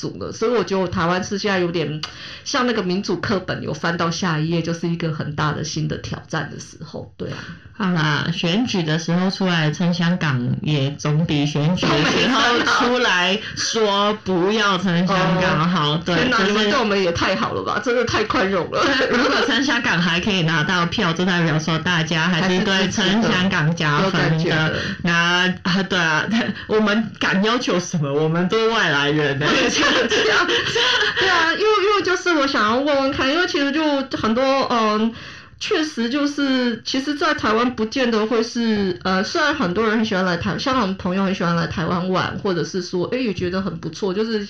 主了，所以我觉得台湾是现在有点像那个民主课本有翻到下一页，就是一个很大的新的挑战的时候。对啊，好啦，选举的时候出来撑香港，也总比选举的时候出来说不要撑香港好。对，天哪，你们对我们也太好了吧，真的太宽容了。如果撑香港还可以拿到票，就代表说大家还是对撑香港加分的。那啊，对啊，我们敢要求什么？我们都是外来人呢。对啊，因为因为就是我想要问问看，因为其实就很多嗯，确实就是，其实，在台湾不见得会是呃，虽然很多人很喜欢来台，香港朋友很喜欢来台湾玩，或者是说，哎，也觉得很不错，就是。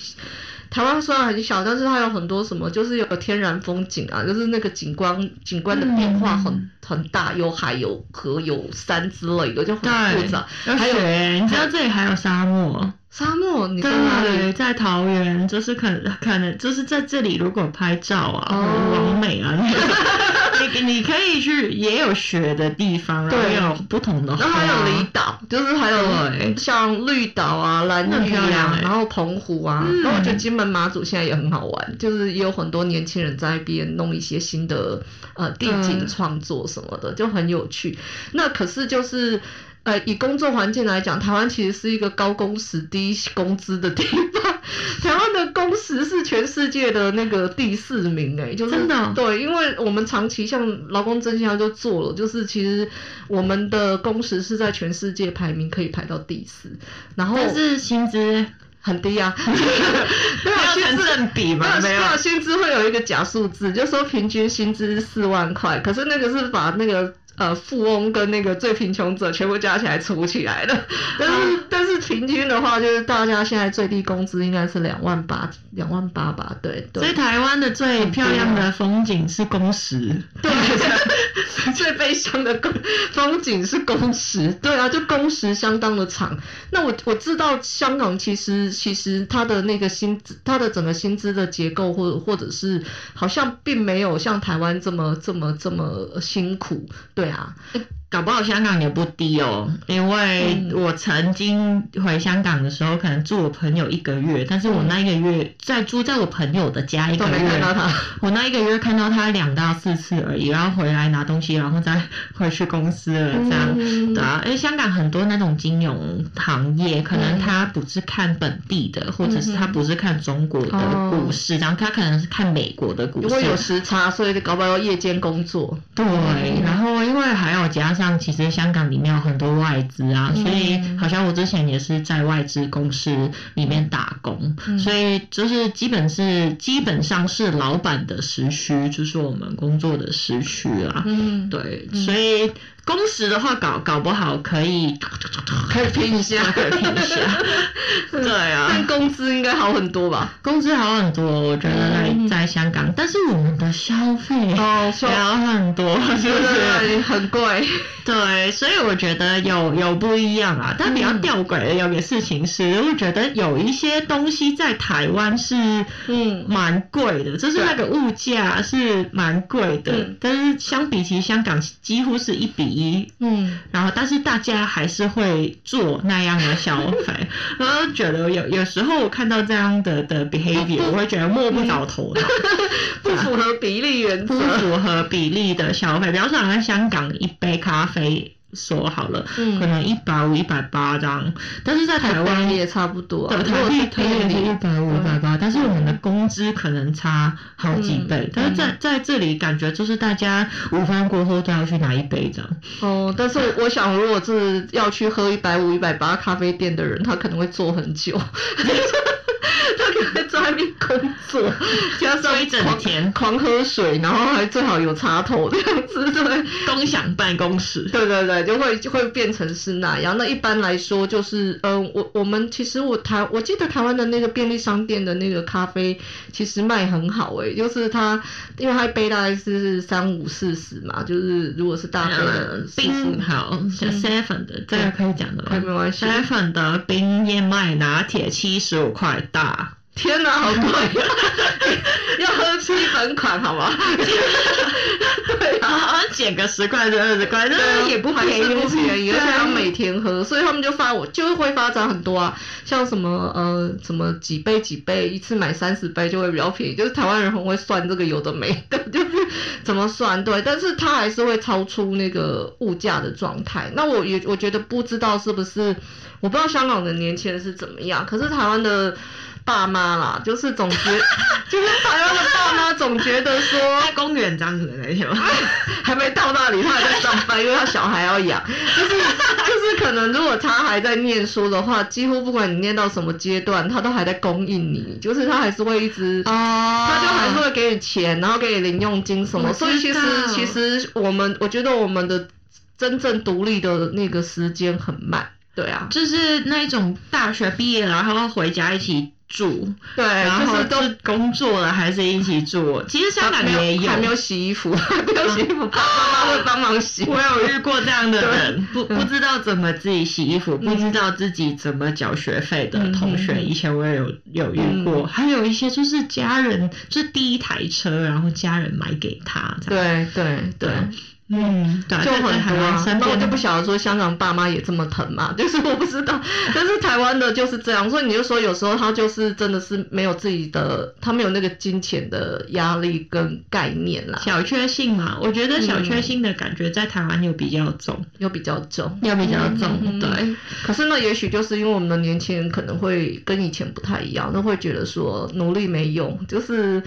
台湾虽然很小，但是它有很多什么，就是有天然风景啊，就是那个景观景观的变化很、嗯、很大，有海有河有山之类的，就很复杂。还有，你知道这里还有沙漠？沙漠？你在哪里？对，在桃园，就是可能可能就是在这里，如果拍照啊，完美啊。你你可以去也有学的地方，然后也有不同的。然后还有离岛，就是还有像绿岛啊、蓝屿啊，然后澎湖啊。然后我觉得金门马祖现在也很好玩，就是也有很多年轻人在那边弄一些新的呃地景创作什么的，就很有趣。那可是就是。呃，以工作环境来讲，台湾其实是一个高工时、低工资的地方。台湾的工时是全世界的那个第四名，哎，就是真的、哦、对，因为我们长期像劳工真相就做了，就是其实我们的工时是在全世界排名可以排到第四，然后但是薪资很低啊，没有成正比嘛，没有，薪资会有一个假数字，就说平均薪资四万块，可是那个是把那个。呃，富翁跟那个最贫穷者全部加起来除起来的，但是、啊、但是平均的话，就是大家现在最低工资应该是两万八，两万八吧，对对。所以台湾的最漂亮的风景是工时，对，最悲伤的工风景是工时，对啊，就工时相当的长。那我我知道香港其实其实它的那个薪资，它的整个薪资的结构或者或者是好像并没有像台湾这么这么这么辛苦。对啊，搞不好香港也不低哦，因为我曾经回香港的时候，可能住我朋友一个月，但是我那一个月在住在我朋友的家一个月，我那一个月看到他两到四次而已，然后回来拿东西，然后再回去公司了，这样，对啊，因为香港很多那种金融行业，可能他不是看本地的，或者是他不是看中国的股市，然后他可能是看美国的股市，因为有时差，所以搞不好要夜间工作，对，然后。因为还有加上，其实香港里面有很多外资啊，所以好像我之前也是在外资公司里面打工，所以就是基本是基本上是老板的时区，就是我们工作的时区啊。嗯，对，所以。工时的话搞搞不好可以，可以拼一下，可以拼一下。对啊，但工资应该好很多吧？工资好很多，我觉得在在香港，但是我们的消费哦，好很多，是不是很贵？对，所以我觉得有有不一样啊。但比较吊诡的有个事情是，我觉得有一些东西在台湾是嗯蛮贵的，就是那个物价是蛮贵的，但是相比起香港，几乎是一比。一，嗯，然后但是大家还是会做那样的消费，然后觉得有有时候我看到这样的的 behavior，我会觉得摸不着头脑，不符合比例原则，不符合比例的消费，比方说好像香港一杯咖啡。说好了，嗯、可能一百五、一百八这样，但是在台湾也差不多，啊。对，台湾可能是一百五、一百八，但是我们的工资可能差好几倍。嗯、但是在在这里，感觉就是大家午饭过后都要去拿一杯这样。哦，但是我想，如果是要去喝一百五、一百八咖啡店的人，他可能会坐很久。在外面工作，加上一整天狂喝水，然后还最好有插头这样子，对，共享办公室，对对对，就会就会变成是那样。那一般来说，就是嗯、呃，我我们其实我台，我记得台湾的那个便利商店的那个咖啡，其实卖很好诶、欸，就是它，因为它一杯大概是三五四十嘛，就是如果是大杯的冰好，像 seven 的这个可以讲的吗？没关系，seven 的冰燕麦拿铁七十五块大。天哪，好贵！要喝基本款，好吗？对啊，好像减个十块就二十块，那也不便宜，不便宜，而且要每天喝，所以他们就发我就会发展很多啊，像什么呃什么几杯几杯，一次买三十杯就会比较便宜，就是台湾人很会算这个有的没的，就 是怎么算对，但是他还是会超出那个物价的状态。那我也我觉得不知道是不是，我不知道香港的年轻人是怎么样，可是台湾的。爸妈啦，就是总觉，就是台湾的爸妈总觉得说，在公园这样子的那些吗？还没到那里，他还在上班，因为他小孩要养。就是 就是，可能如果他还在念书的话，几乎不管你念到什么阶段，他都还在供应你，就是他还是会一直，哦，他就还是会给你钱，然后给你零用金什么。所以其实其实我们，我觉得我们的真正独立的那个时间很慢。对啊，就是那一种大学毕业了，然后回家一起。住，对，然后都工作了还是一起住。其实香港也有，还没有洗衣服，没有洗衣服，爸妈会帮忙洗。我有遇过这样的人，不不知道怎么自己洗衣服，不知道自己怎么缴学费的同学，以前我也有有遇过。还有一些就是家人，就是第一台车，然后家人买给他。对对对。嗯，对，就很多啊。那我就不晓得说香港爸妈也这么疼嘛，就是我不知道。但是台湾的就是这样，所以你就说有时候他就是真的是没有自己的，他没有那个金钱的压力跟概念啦。小确幸嘛，我觉得小确幸的感觉在台湾又比较重，又比较重，又比较重。对。可是呢，也许就是因为我们的年轻人可能会跟以前不太一样，那会觉得说努力没用，就是。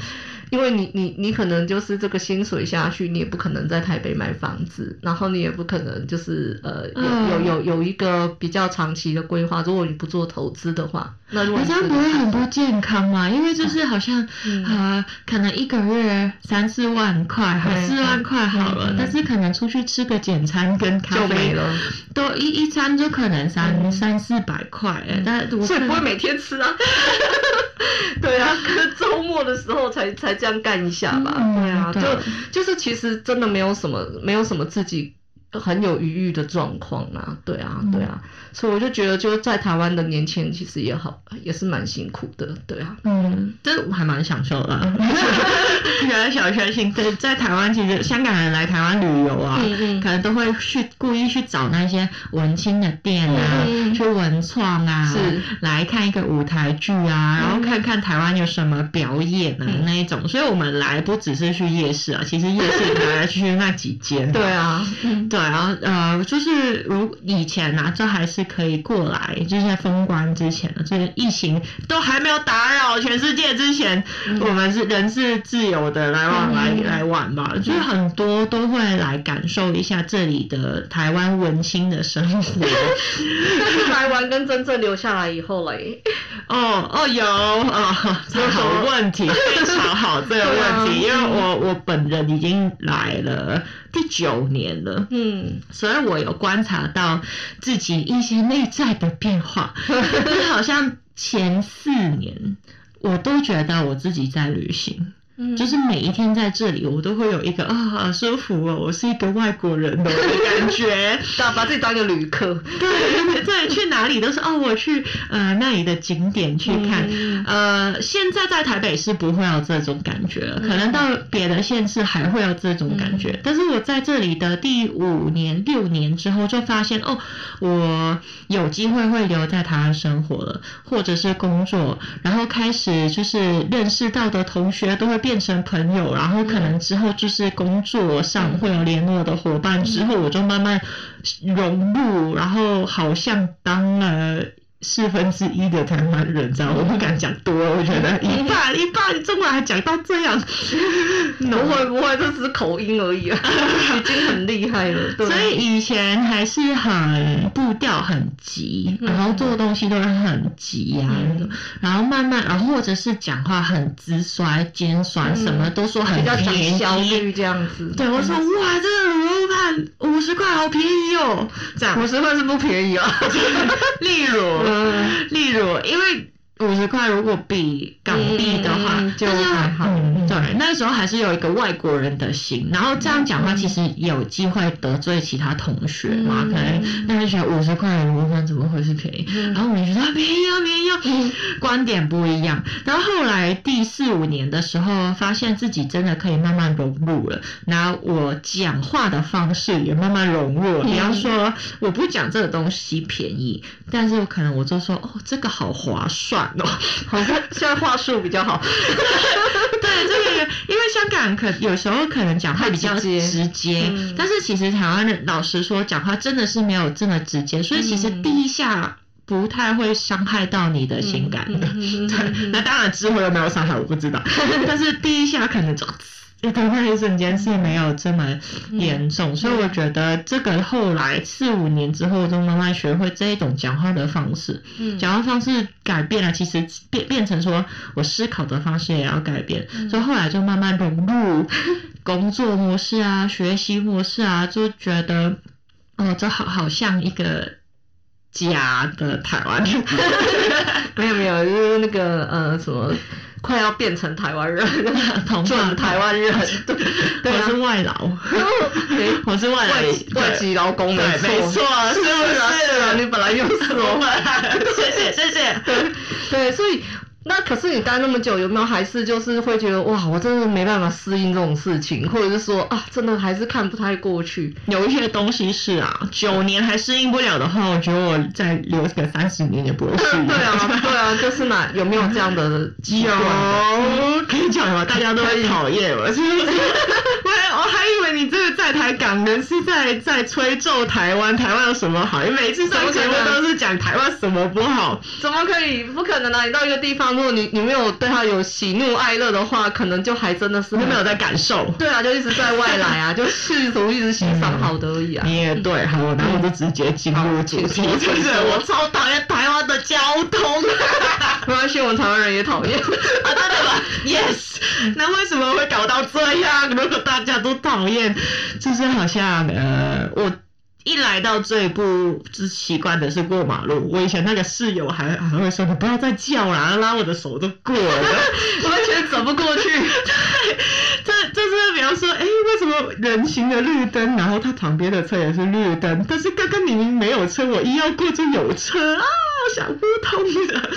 因为你你你可能就是这个薪水下去，你也不可能在台北买房子，然后你也不可能就是呃有有有有一个比较长期的规划。如果你不做投资的话，那如果这样不会很不健康吗？因为就是好像、嗯、呃可能一个月三四万块，好四万块好了，但是可能出去吃个简餐跟咖啡了，都一一餐就可能三、嗯、三四百块，哎，但所以不会每天吃啊。对啊，可是周末的时候才才这样干一下吧。嗯、对啊，对就就是其实真的没有什么，没有什么自己。很有余裕的状况啊，对啊，对啊，嗯、所以我就觉得，就是在台湾的年轻人其实也好，也是蛮辛苦的，对啊，嗯，这我还蛮享受的。原来小确幸，对，在台湾其实香港人来台湾旅游啊，嗯嗯。可能都会去故意去找那些文青的店啊，嗯、去文创啊，是。来看一个舞台剧啊，然后看看台湾有什么表演啊、嗯、那一种。所以我们来不只是去夜市啊，其实夜市来来去去那几间。对啊，嗯，对。然后呃，就是如以前呐，这还是可以过来，就是在封关之前的，就是疫情都还没有打扰全世界之前，嗯、我们是人是自由的来往来、嗯、来玩嘛，就是很多都会来感受一下这里的台湾文青的生活。但是来玩跟真正留下来以后嘞，哦哦有啊哦，好问题，非常好这个问题，因为我我本人已经来了。第九年了，嗯，所以我有观察到自己一些内在的变化，就是好像前四年我都觉得我自己在旅行。嗯，就是每一天在这里，我都会有一个啊，好舒服哦，我是一个外国人的感觉，把把自己当一个旅客。对对，去哪里都是哦，我去呃那里的景点去看。嗯、呃，现在在台北是不会有这种感觉了，可能到别的县市还会有这种感觉。嗯、但是我在这里的第五年、六年之后，就发现哦，我有机会会留在台湾生活了，或者是工作，然后开始就是认识到的同学都会。变成朋友，然后可能之后就是工作上会有联络的伙伴，之后我就慢慢融入，然后好像当了。四分之一的台湾人，知道我不敢讲多，我觉得一半 一半，中文还讲到这样，不会不会，这只是口音而已啊，已经很厉害了。对。所以以前还是很步调很急，然后做东西都是很急呀，然后慢慢，然后或者是讲话很直率、尖酸，什么都说很比较讲效率这样子。对，我说哇，这个卤肉饭五十块好便宜哦，这样五十块是不便宜啊，例如。例如，因为五十块如果比港币的话，嗯、就还好。嗯，对，那时候还是有一个外国人的心，然后这样讲话其实有机会得罪其他同学嘛，嗯、可能大家觉得五十块五分怎么会是便宜？嗯、然后我们就觉得便宜啊便宜啊，嗯、观点不一样。然后后来第四五年的时候，发现自己真的可以慢慢融入了，然后我讲话的方式也慢慢融入了。比方说，我不讲这个东西便宜，但是可能我就说哦，这个好划算。哦，好像现在话术比较好。对，这个因为香港可有时候可能讲话比较直接，嗯、但是其实台湾的老实说，讲话真的是没有这么直接，所以其实第一下不太会伤害到你的情感的。对，那当然之后有没有伤害我不知道，但是第一下可能就。的那一瞬间是没有这么严重，嗯、所以我觉得这个后来四五年之后就慢慢学会这一种讲话的方式，嗯、讲话方式改变了，其实变变成说我思考的方式也要改变，嗯、所以后来就慢慢融入 工作模式啊、学习模式啊，就觉得哦，这好好像一个假的台湾，没有没有，就是那个呃什么。快要变成台湾人，准台湾人，对，我是外劳，我是外外籍劳工，没错，是不是？是啊，你本来就是我，谢谢谢谢，对对，所以。那可是你待那么久，有没有还是就是会觉得哇，我真的没办法适应这种事情，或者是说啊，真的还是看不太过去。有一些东西是啊，九年还适应不了的话，我觉得我再留个三十年也不会适应。对啊，对啊，就是嘛有没有这样的机会？有，可以讲吗？大家都很讨厌 我，是不是？我我还以为你这个在台港人是在在吹奏台湾，台湾有什么好？你每次上节目都是讲台湾什么不好？怎么可以？不可能啊！你到一个地方。如果你你没有对他有喜怒哀乐的话，可能就还真的是没有在感受。对啊，就一直在外来啊，就试图一直欣赏好的而已啊。你也对，好，然后我就直接进入主题，就是我超讨厌台湾的交通。没关系，我们台湾人也讨厌。啊，真的吗？Yes。那为什么会搞到这样？如果大家都讨厌，就是好像呃我。一来到这一步，最习惯的是过马路。我以前那个室友还还会说：“你不要再叫了，拉我的手都过了，完全走不过去。”对，这这是比方说，哎，为什么人行的绿灯，然后他旁边的车也是绿灯，但是刚刚明明没有车，我一要过就有车啊！想不通的，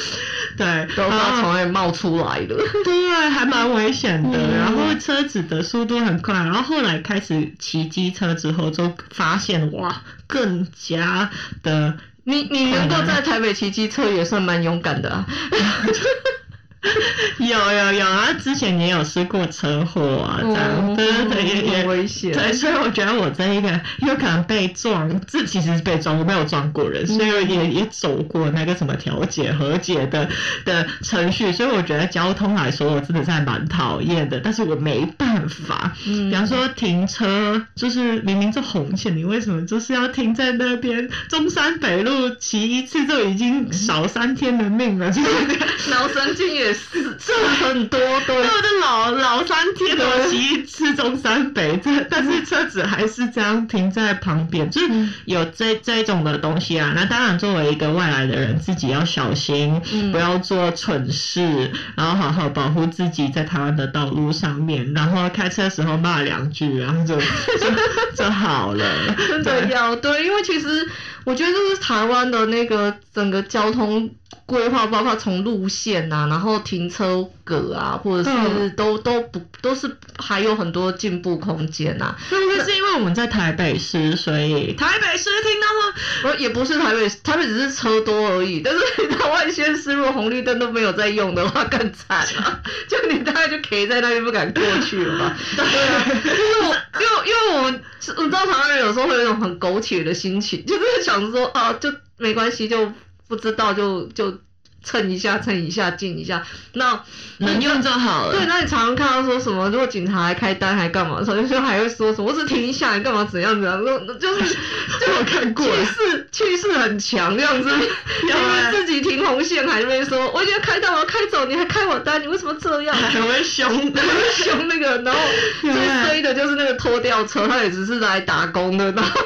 对，都从那里冒出来的，对，还蛮危险的。然后车子的速度很快，然后后来开始骑机车之后，就发现哇，更加的。你你能够在台北骑机车也算蛮勇敢的啊。有有有啊！之前也有试过车祸啊，这样对对对，也也危险。对，所以我觉得我这一个有可能被撞，这其实是被撞，我没有撞过人，所以我也也走过那个什么调解和解的的程序，所以我觉得交通来说，我真的是还蛮讨厌的。但是我没办法，比方说停车，就是明明是红线，你为什么就是要停在那边？中山北路骑一次就已经少三天的命了，就是 脑神经也。是，这很多，对，我的老老三天我骑一次中山北，这但是车子还是这样停在旁边，就是有这这种的东西啊。那当然，作为一个外来的人，自己要小心，不要做蠢事，然后好好保护自己在台湾的道路上面，然后开车的时候骂两句，然后就 就就好了。真的要对，因为其实我觉得就是台湾的那个整个交通。规划包括从路线啊，然后停车格啊，或者是都都不都是还有很多进步空间呐。那是因为我们在台北市，所以台北市听到吗？我也不是台北，台北只是车多而已。但是台湾县市如果红绿灯都没有在用的话，更惨啊！就你大概就可以在那边不敢过去了吧？对啊，就是我，因为因为我们我知道台湾人有时候会有一种很苟且的心情，就是想说啊，就没关系就。不知道就就蹭一下蹭一下进一下，那能用就好了。对，那你常常看到说什么，如果警察来开单还干嘛的时候，有时候还会说什么，我只停一下，你干嘛怎样怎样？那就是就 我看过，气势气势很强这样子，因为自己停红线还没说，我已经开单我要开走，你还开我单，你为什么这样？还会凶，凶那个，然后最衰的就是那个拖吊车，他也只是来打工的，然后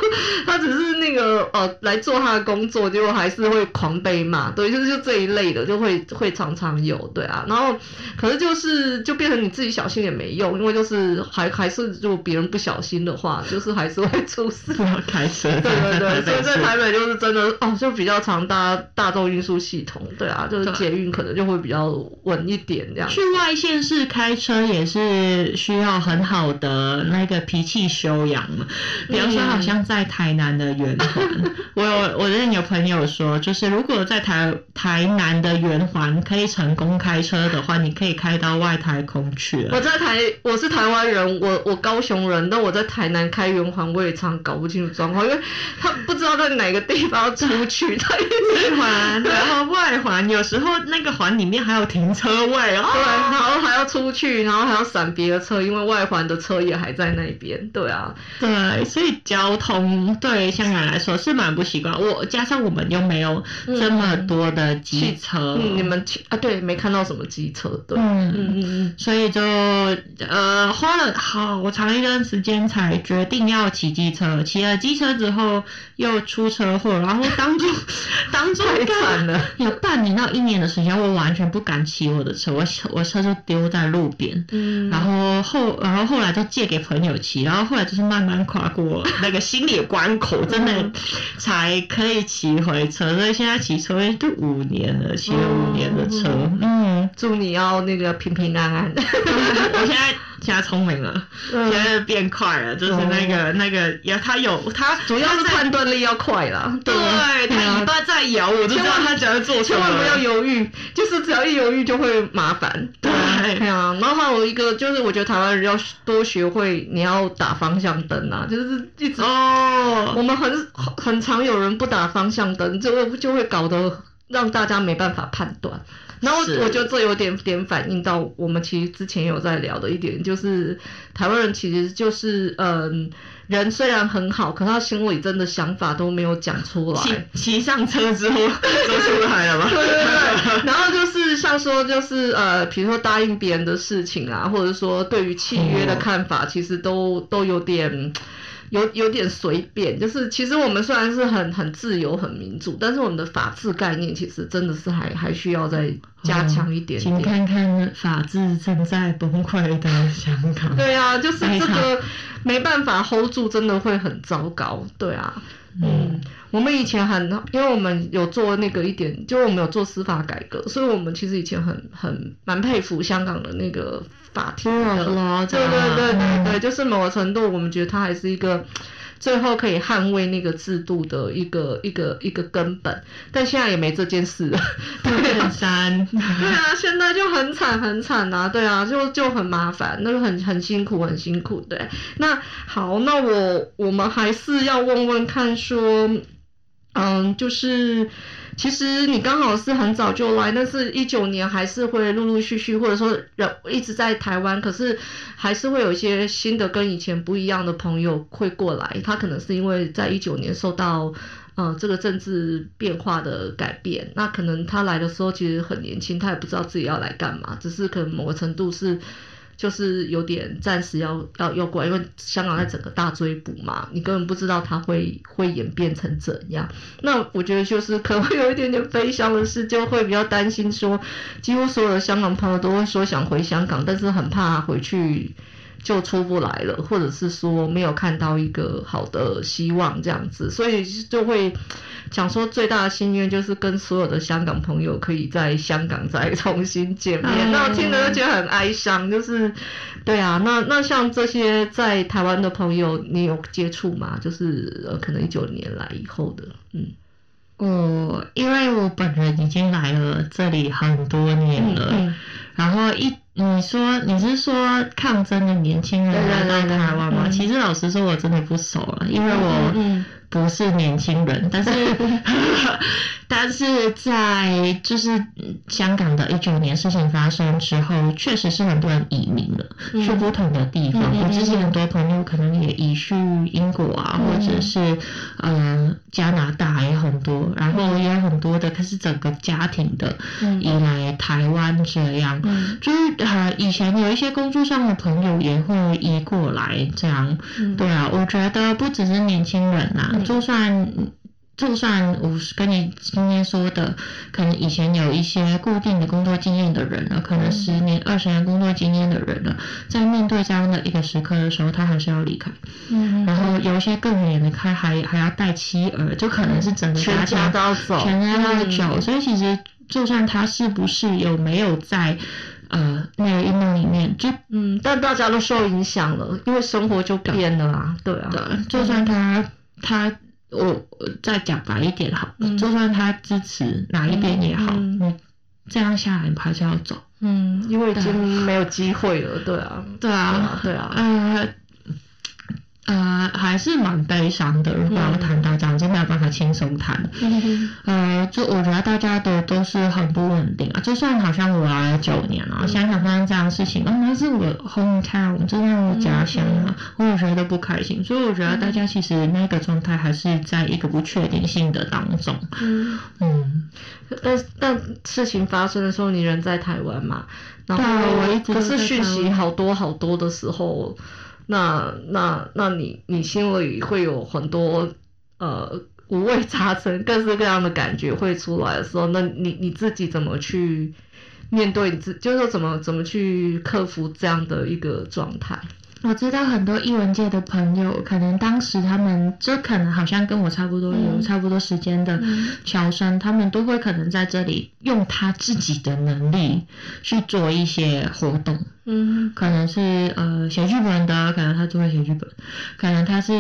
他只是那个呃来做他的工作，结果还是会狂被骂，对，就是就这一类。类的，就会会常常有，对啊。然后可是就是就变成你自己小心也没用，因为就是还还是如果别人不小心的话，就是还是会出事。开车。对对对，所以在台北就是真的哦，就比较常搭大众运输系统，对啊，就是捷运可能就会比较稳一点这样。去外县市开车也是需要很好的那个脾气修养嘛，比方说好像在台南的圆环，我有我认识有朋友说，就是如果在台台南的圆环可以成功开车的话，你可以开到外太空去了。我在台，我是台湾人，我我高雄人，但我在台南开圆环，我也常搞不清楚状况，因为他不知道在哪个地方出去，他一直环，然后外环，有时候那个环里面还有停车位哦，对，然后还要出去，然后还要闪别的车，因为外环的车也还在那边，对啊，对，所以交通对香港来说是蛮不习惯，我加上我们又没有这么多的机车，嗯，你们啊，对，没看到什么机车，对，嗯嗯嗯，所以就呃花了好长一段时间才决定要骑机车，骑了机车之后又出车祸，然后当中 当中太惨了，有半年到一年的时间，我完全不敢骑我的车，我我车就丢在路边，嗯，然后后然后后来就借给朋友骑，然后后来就是慢慢跨过那个心理关口，真的才可以骑回车，所以现在骑车都五年了，骑了五年的车，嗯，祝你要那个平平安安，我现在。现在聪明了，现在变快了，就是那个那个，也他有他主要是判断力要快啦。对，他尾巴在摇，我就知道他只要做，千万不要犹豫，就是只要一犹豫就会麻烦。对，对啊。然后还有一个就是，我觉得台湾人要多学会，你要打方向灯啊，就是一直哦，我们很很常有人不打方向灯，就会就会搞得让大家没办法判断。然后我觉得这有点点反映到我们其实之前有在聊的一点，就是台湾人其实就是嗯，人虽然很好，可他心里真的想法都没有讲出来。骑上车之后都出来了吗？对对对。然后就是像说就是呃，比如说答应别人的事情啊，或者说对于契约的看法，其实都都有点。有有点随便，就是其实我们虽然是很很自由、很民主，但是我们的法治概念其实真的是还还需要再加强一点点。请看看法治正在崩溃的香港。对啊，就是这个没办法 hold 住，真的会很糟糕。对啊，嗯，嗯，我们以前很，因为我们有做那个一点，就我们有做司法改革，所以我们其实以前很很蛮佩服香港的那个。法庭的，对对对对对，就是某个程度，我们觉得它还是一个最后可以捍卫那个制度的一个一个一个根本。但现在也没这件事了，对啊，对啊，现在就很惨很惨啊，对啊，就就很麻烦，那个很很辛苦很辛苦，对。那好，那我我们还是要问问看，说，嗯，就是。其实你刚好是很早就来，但是一九年还是会陆陆续续，或者说人一直在台湾，可是还是会有一些新的跟以前不一样的朋友会过来。他可能是因为在一九年受到呃这个政治变化的改变，那可能他来的时候其实很年轻，他也不知道自己要来干嘛，只是可能某个程度是。就是有点暂时要要要过来，因为香港在整个大追捕嘛，你根本不知道它会会演变成怎样。那我觉得就是可能会有一点点悲伤的事，就会比较担心说，几乎所有的香港朋友都会说想回香港，但是很怕回去。就出不来了，或者是说没有看到一个好的希望这样子，所以就会想说最大的心愿就是跟所有的香港朋友可以在香港再重新见面。那我听了就觉得很哀伤，就是对啊，那那像这些在台湾的朋友，你有接触吗？就是呃，可能一九年来以后的，嗯，我因为我本人已经来了这里很多年了，嗯嗯、然后一。你说你是说抗争的年轻人来到台湾吗？其实老实说，我真的不熟了，因为我不是年轻人，但是。但是在就是香港的一九年事情发生之后，确实是很多人移民了，嗯、去不同的地方。我之前很多朋友可能也移去英国啊，嗯、或者是呃加拿大也很多，然后也有很多的，可是整个家庭的移来台湾这样，嗯、就是呃以前有一些工作上的朋友也会移过来这样。嗯、对啊，我觉得不只是年轻人呐、啊，嗯、就算。就算我跟你今天说的，可能以前有一些固定的工作经验的人了，可能十年、二十年工作经验的人了，在面对这样的一个时刻的时候，他还是要离开。嗯。然后有一些更远的开，还还要带妻儿，就可能是整个全家都要走，全家都要走。所以其实，就算他是不是有没有在呃那个运动里面，就嗯，但大家都受影响了，因为生活就变了啊。对啊。对，就算他他。我再讲白一点好，嗯、就算他支持哪一边也好，嗯，你这样下来你还是要走，嗯，因为已经没有机会了，对啊，对啊，对啊，嗯、呃。呃，还是蛮悲伤的。如果要谈到这样，真没有办法轻松谈。嗯呃，就我觉得大家的都是很不稳定啊。就算好像我来了九年了，啊，香港发生这样的事情，哦，那是我 hometown，真的我家乡啊，我有时候都不开心。所以我觉得大家其实那个状态还是在一个不确定性的当中。嗯嗯。但但事情发生的时候，你人在台湾嘛？然后我一直可是讯息好多好多的时候。那那那你你心里会有很多呃五味杂陈、各式各样的感觉会出来的时候，那你你自己怎么去面对？你自就是说怎么怎么去克服这样的一个状态？我知道很多艺文界的朋友，可能当时他们就可能好像跟我差不多有差不多时间的乔生，他们都会可能在这里用他自己的能力去做一些活动。嗯，可能是呃写剧本的，可能他就会写剧本；可能他是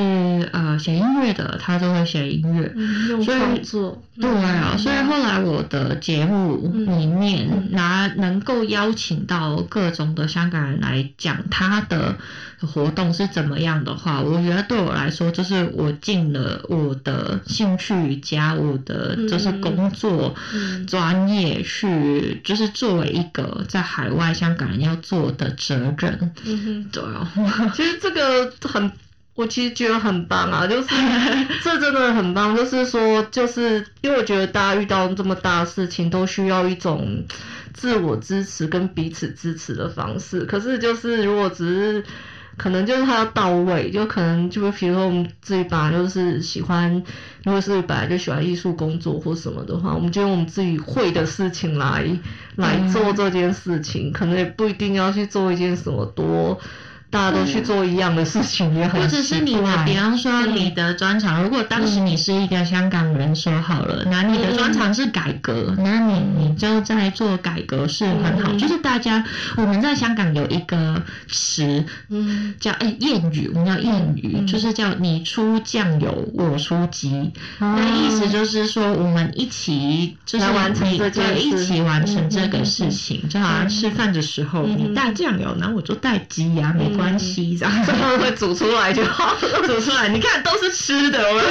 呃写音乐的，他就会写音乐。嗯，用创作。对啊，所以后来我的节目里面拿能够邀请到各种的香港人来讲他的活动是怎么样的话，我觉得对我来说就是我尽了我的兴趣加我的就是工作专业去，就是作为一个在海外香港人要做的责任。嗯哼，对啊，其实这个很。我其实觉得很棒啊，就是 这真的很棒，就是说，就是因为我觉得大家遇到这么大的事情，都需要一种自我支持跟彼此支持的方式。可是就是如果只是可能就是他要到位，就可能就比如说我们自己本来就是喜欢，如果是本来就喜欢艺术工作或什么的话，我们就用我们自己会的事情来来做这件事情，可能也不一定要去做一件什么多。大家都去做一样的事情也很，或者是你的，比方说你的专长，如果当时你是一个香港人说好了，那你的专长是改革，那你你就在做改革是很好。就是大家我们在香港有一个词，嗯，叫哎谚语，我们叫谚语，就是叫你出酱油，我出鸡，那意思就是说我们一起就是完成这一起完成这个事情，就好像吃饭的时候你带酱油，然后我就带鸡呀，没关系，这样。最后会煮出来就好，煮出来，你看都是吃的，我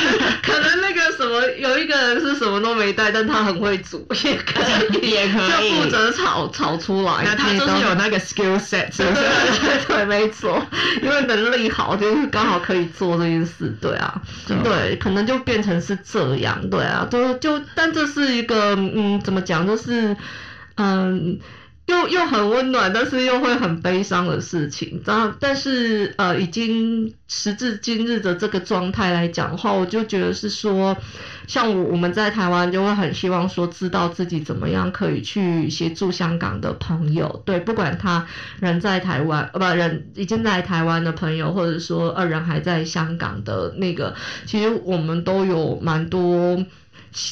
可能那个什么有一个人是什么都没带，但他很会煮，也可以，也可以，就负责炒炒出来，那他就是有那个 skill set，是不是？对，没错，因为能力好，就是刚好可以做这件事，对啊，对，可能就变成是这样，对啊，就就，但这是一个，嗯，怎么讲，就是，嗯。又又很温暖，但是又会很悲伤的事情。然后，但是呃，已经时至今日的这个状态来讲的话，我就觉得是说，像我我们在台湾就会很希望说，知道自己怎么样可以去协助香港的朋友，对，不管他人在台湾，呃，不，人已经在台湾的朋友，或者说二人还在香港的那个，其实我们都有蛮多。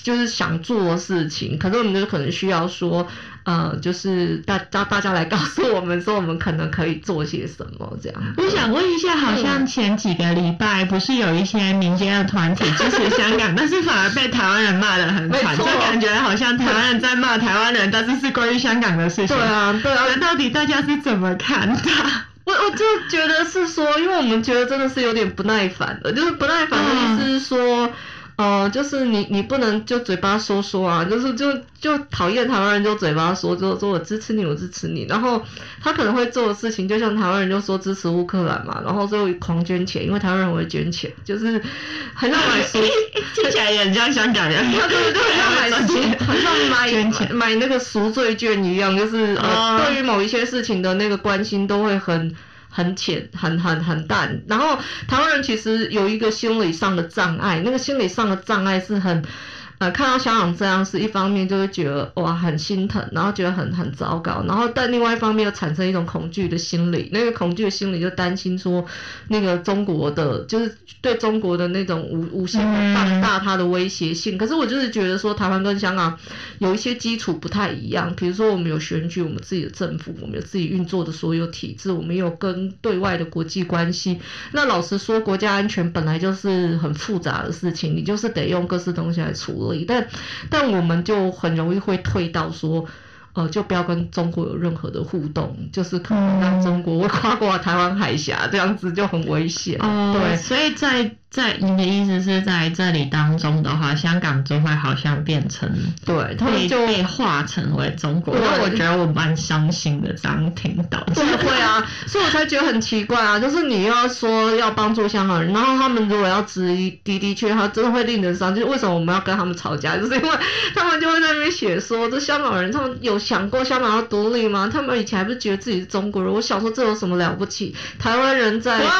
就是想做的事情，可是我们就可能需要说，呃，就是大大大家来告诉我们说，我们可能可以做些什么这样。我想问一下，好像前几个礼拜不是有一些民间的团体支持香港，但是反而被台湾人骂得很惨，就感觉好像台湾人在骂台湾人，但是是关于香港的事情。对啊，对啊，那到底大家是怎么看的？我我就觉得是说，因为我们觉得真的是有点不耐烦的，就是不耐烦的意思是说。嗯呃，就是你，你不能就嘴巴说说啊，就是就就讨厌台湾人就嘴巴说，就说我支持你，我支持你。然后他可能会做的事情，就像台湾人就说支持乌克兰嘛，然后最后狂捐钱，因为台湾人会捐钱，就是很想买 书，听起来也很像香港人，他就是就很像买 书，很像买捐钱买那个赎罪券一样，就是呃，对于某一些事情的那个关心都会很。很浅、很很很淡。然后台湾人其实有一个心理上的障碍，那个心理上的障碍是很。呃，看到香港这样是一方面就会觉得哇很心疼，然后觉得很很糟糕，然后但另外一方面又产生一种恐惧的心理，那个恐惧的心理就担心说，那个中国的就是对中国的那种无无限放大它的威胁性。可是我就是觉得说，台湾跟香港有一些基础不太一样，比如说我们有选举，我们自己的政府，我们有自己运作的所有体制，我们有跟对外的国际关系。那老实说，国家安全本来就是很复杂的事情，你就是得用各式东西来处理。但但我们就很容易会退到说，呃，就不要跟中国有任何的互动，就是可能让中国会跨过台湾海峡，这样子就很危险。哦，对，所以在。在你的意思是在这里当中的话，香港就会好像变成对，他们就被化成为中国。那我觉得我蛮伤心的，这样听到。对，会啊，所以我才觉得很奇怪啊，就是你又要说要帮助香港人，然后他们如果要质疑的的确，他真的会令人伤心。就是为什么我们要跟他们吵架？就是因为他们就会在那边写说，这香港人他们有想过香港要独立吗？他们以前还不是觉得自己是中国人？我想说这有什么了不起？台湾人在哇，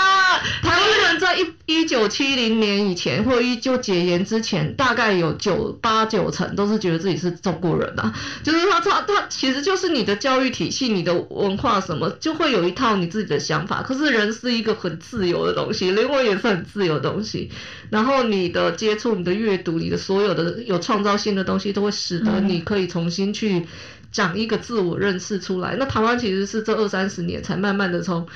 台湾人在一一九七。七零年以前，或者一就解严之前，大概有九八九成都是觉得自己是中国人啊。就是他他他，其实就是你的教育体系、你的文化什么，就会有一套你自己的想法。可是人是一个很自由的东西，灵魂也是很自由的东西。然后你的接触、你的阅读、你的所有的有创造性的东西，都会使得你可以重新去讲一个自我认识出来。那台湾其实是这二三十年才慢慢的从。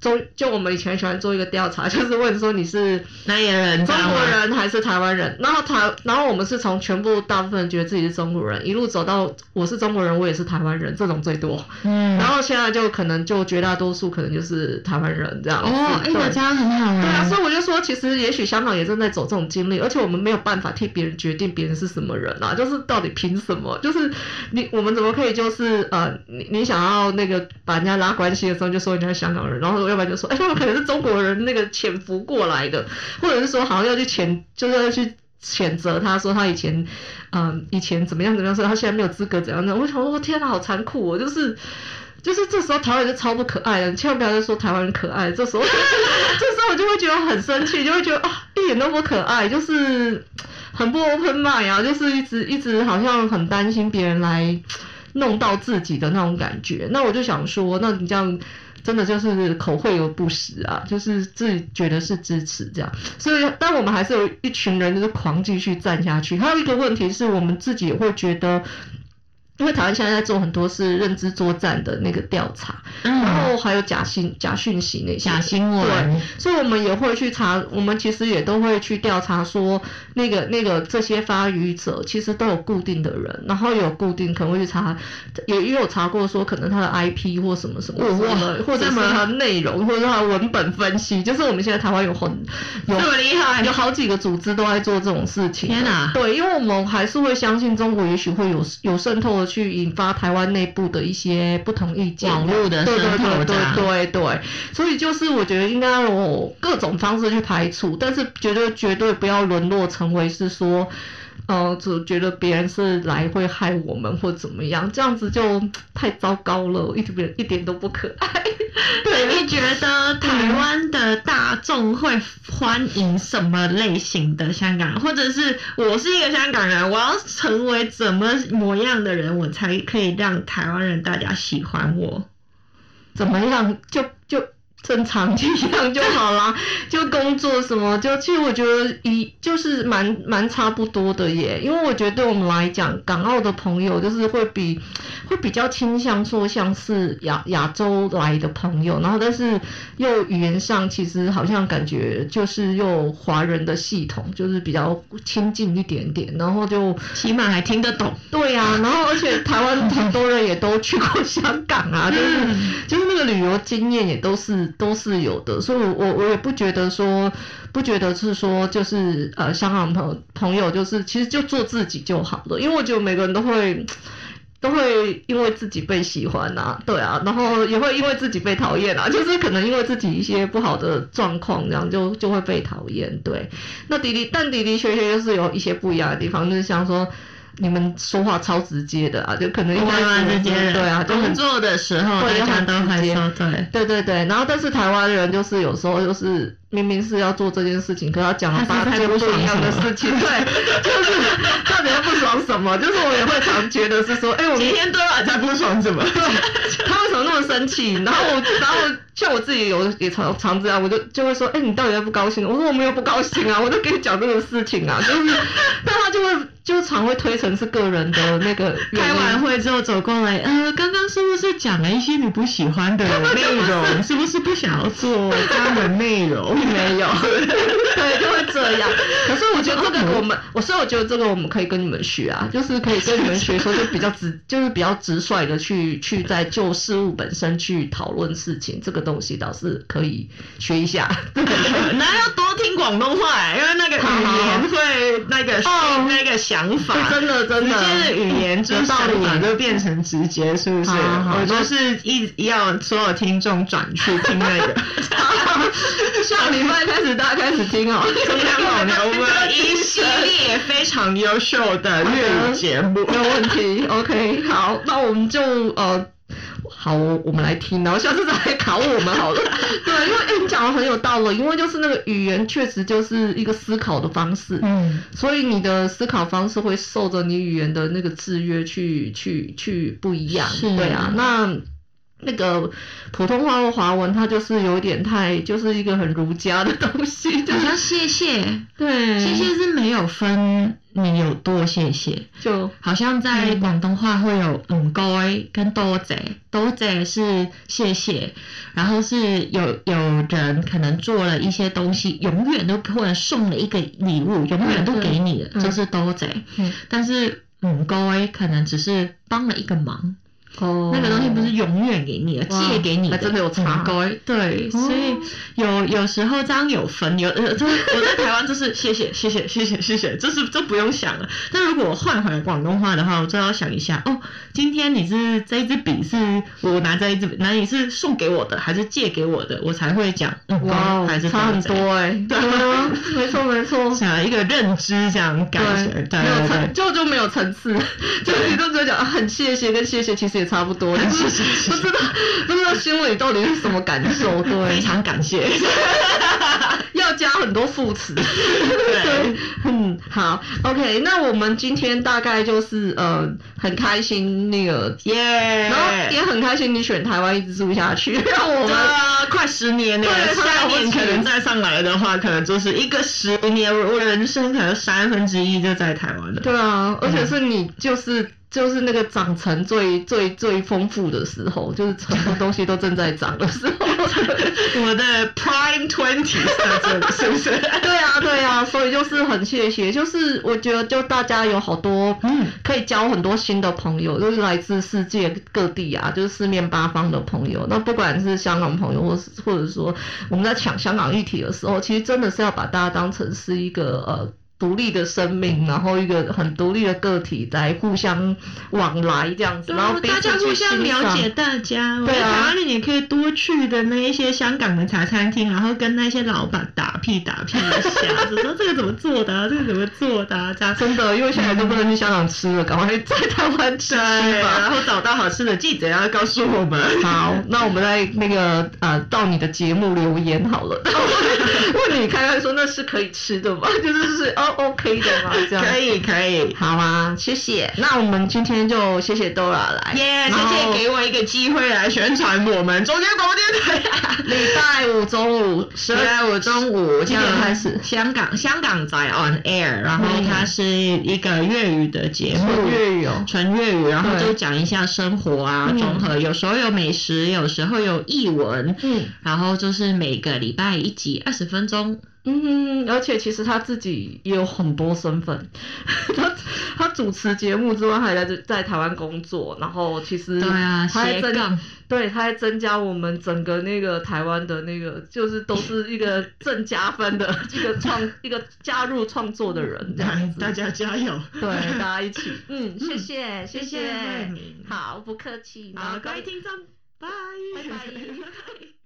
就就我们以前喜欢做一个调查，就是问说你是哪里人，中国人还是台湾人？然后台，然后我们是从全部大部分觉得自己是中国人，一路走到我是中国人，我也是台湾人，这种最多。嗯。然后现在就可能就绝大多数可能就是台湾人这样。哦，哎，这样很好啊。对啊，所以我就说，其实也许香港也正在走这种经历，而且我们没有办法替别人决定别人是什么人啊，就是到底凭什么？就是你我们怎么可以就是呃，你你想要那个把人家拉关系的时候就说人家是香港人，然后。要不然就说，哎、他们可能是中国人那个潜伏过来的，或者是说，好像要去谴，就是要去谴责他，说他以前，嗯，以前怎么样怎么样，说他现在没有资格怎样的。我想说，天哪，好残酷哦！就是，就是这时候台湾人就超不可爱的，你千万不要再说台湾人可爱。这时候，这时候我就会觉得很生气，就会觉得啊，一点都不可爱，就是很不 open mind 啊，就是一直一直好像很担心别人来弄到自己的那种感觉。那我就想说，那你这样。真的就是口惠而不实啊，就是自己觉得是支持这样，所以但我们还是有一群人就是狂继续站下去。还有一个问题是我们自己也会觉得。因为台湾现在在做很多是认知作战的那个调查，嗯、然后还有假信假讯息那些假新闻，对，所以我们也会去查，我们其实也都会去调查说，那个那个这些发语者其实都有固定的人，然后有固定可能会去查，也也有查过说可能他的 IP 或什么什么什么，哇或者是他的内容，或者是他的文本分析，就是我们现在台湾有很有 这么厉害，有好几个组织都在做这种事情。天哪，对，因为我们还是会相信中国也许会有有渗透的。去引发台湾内部的一些不同意见，网络的渗透，对对对对对，所以就是我觉得应该有各种方式去排除，但是绝对绝对不要沦落成为是说。哦，就觉得别人是来会害我们或怎么样，这样子就太糟糕了，一点一点都不可爱。对，你觉得台湾的大众会欢迎什么类型的香港人？或者是我是一个香港人，我要成为怎么模样的人，我才可以让台湾人大家喜欢我？怎么样？就就。正常一样就好啦，就工作什么，就其实我觉得一就是蛮蛮差不多的耶，因为我觉得对我们来讲，港澳的朋友就是会比会比较倾向说像是亚亚洲来的朋友，然后但是又语言上其实好像感觉就是又华人的系统，就是比较亲近一点点，然后就起码还听得懂。对呀、啊，然后而且台湾很多人也都去过香港啊，就是就是那个旅游经验也都是。都是有的，所以我，我我也不觉得说，不觉得是说，就是呃，香港朋朋友就是其实就做自己就好了，因为我觉得每个人都会都会因为自己被喜欢啊，对啊，然后也会因为自己被讨厌啊，就是可能因为自己一些不好的状况，这样就就会被讨厌，对。那的的，但的的确确就是有一些不一样的地方，就是像说。你们说话超直接的啊，就可能因为蛮直接的，对啊，就工作的时候大家都会说对，对对对，然后但是台湾人就是有时候就是。明明是要做这件事情，可他讲了八太多不一样的事情，对，就是到底要不爽什么？就是我也会常觉得是说，哎、欸，我明天都还在不爽什么？他为什么那么生气？然后我，然后像我自己有也常常这样，我就就会说，哎、欸，你到底在不高兴？我说我没有不高兴啊，我就跟你讲这个事情啊，就是，但他就会就常会推成是个人的那个。开完会之后走过来，呃，刚刚是不是讲了一些你不喜欢的 内容？是不是不想要做这样的内容？没有，对，就会这样。可是我觉得这个我们，我所以我觉得这个我们可以跟你们学啊，就是可以跟你们学说，就比较直，就是比较直率的去去在就事物本身去讨论事情，这个东西倒是可以学一下。那要多听广东话，因为那个语言会那个哦那个想法，真的真的，直接的语言就想法就变成直接，是不是？我就是一要所有听众转去听那个。下礼拜开始，大家开始听哦，中央老牛我们一系列非常优秀的粤语节目，没有问题。OK，好，那我们就呃，好，我们来听，然后下次再来考我们好了。对，因为你讲的很有道理，因为就是那个语言确实就是一个思考的方式，嗯，所以你的思考方式会受着你语言的那个制约去去去不一样，是对啊，那。那个普通话或华文，它就是有点太，就是一个很儒家的东西，就像谢谢，对，谢谢是没有分你有多谢谢，就好像在广东话会有唔该跟多谢，多谢是谢谢，然后是有有人可能做了一些东西，永远都或者送了一个礼物，永远都给你的，就是多谢，但是唔该可能只是帮了一个忙。哦，那个东西不是永远给你的，借给你的，真的有差。对，所以有有时候这样有分，有呃，就是我在台湾就是谢谢谢谢谢谢谢谢，这是这不用想了。但如果我换回来广东话的话，我就要想一下哦，今天你是这一支笔是我拿这一支笔，那你是送给我的还是借给我的，我才会讲。哇，还是差很多哎。对啊，没错没错。想一个认知这样感觉，对对对，就就没有层次，就你都只有讲很谢谢跟谢谢，其实。也差不多，不知道不知道心里到底是什么感受，对，非常感谢，要加很多副词，对，嗯，好，OK，那我们今天大概就是呃很开心那个耶。然后也很开心你选台湾一直住下去，让我们快十年了，下一年可能再上来的话，可能就是一个十年，我人生可能三分之一就在台湾了，对啊，而且是你就是。就是那个长成最最最丰富的时候，就是很多东西都正在长的时候。我的 Prime Twenty 是不是？对啊，对啊，所以就是很谢谢，就是我觉得就大家有好多嗯，可以交很多新的朋友，就是来自世界各地啊，就是四面八方的朋友。那不管是香港朋友，或是或者说我们在抢香港议题的时候，其实真的是要把大家当成是一个呃。独立的生命，然后一个很独立的个体来互相往来这样子，然后大家互相了解大家。对啊，然后你也可以多去的那一些香港的茶餐厅，然后跟那些老板打屁打屁一下，说这个怎么做的啊，这个怎么做的啊，这样真的，因为现在都不能去香港吃了，赶快在台湾吃吧。然后找到好吃的记者要告诉我们。好，那我们在那个呃到你的节目留言好了，问你看看说那是可以吃的吗？就是是哦。OK 的吗？这样可以可以，好啊，谢谢。那我们今天就谢谢 Dora 来，耶，谢谢给我一个机会来宣传我们中天广播电台。礼拜五中午，十二点五中午几点开始？香港香港在 On Air，然后它是一个粤语的节目，粤语哦，纯粤语，然后就讲一下生活啊，综合，有时候有美食，有时候有译文，嗯，然后就是每个礼拜一集，二十分钟。嗯，而且其实他自己也有很多身份，他他主持节目之外，还在在台湾工作，然后其实对啊，他还增对，他还增加我们整个那个台湾的那个，就是都是一个正加分的 一个创一个加入创作的人这样子，大家加油，对，大家一起，嗯，谢谢谢谢，好，不客气，好，各位听众，拜拜。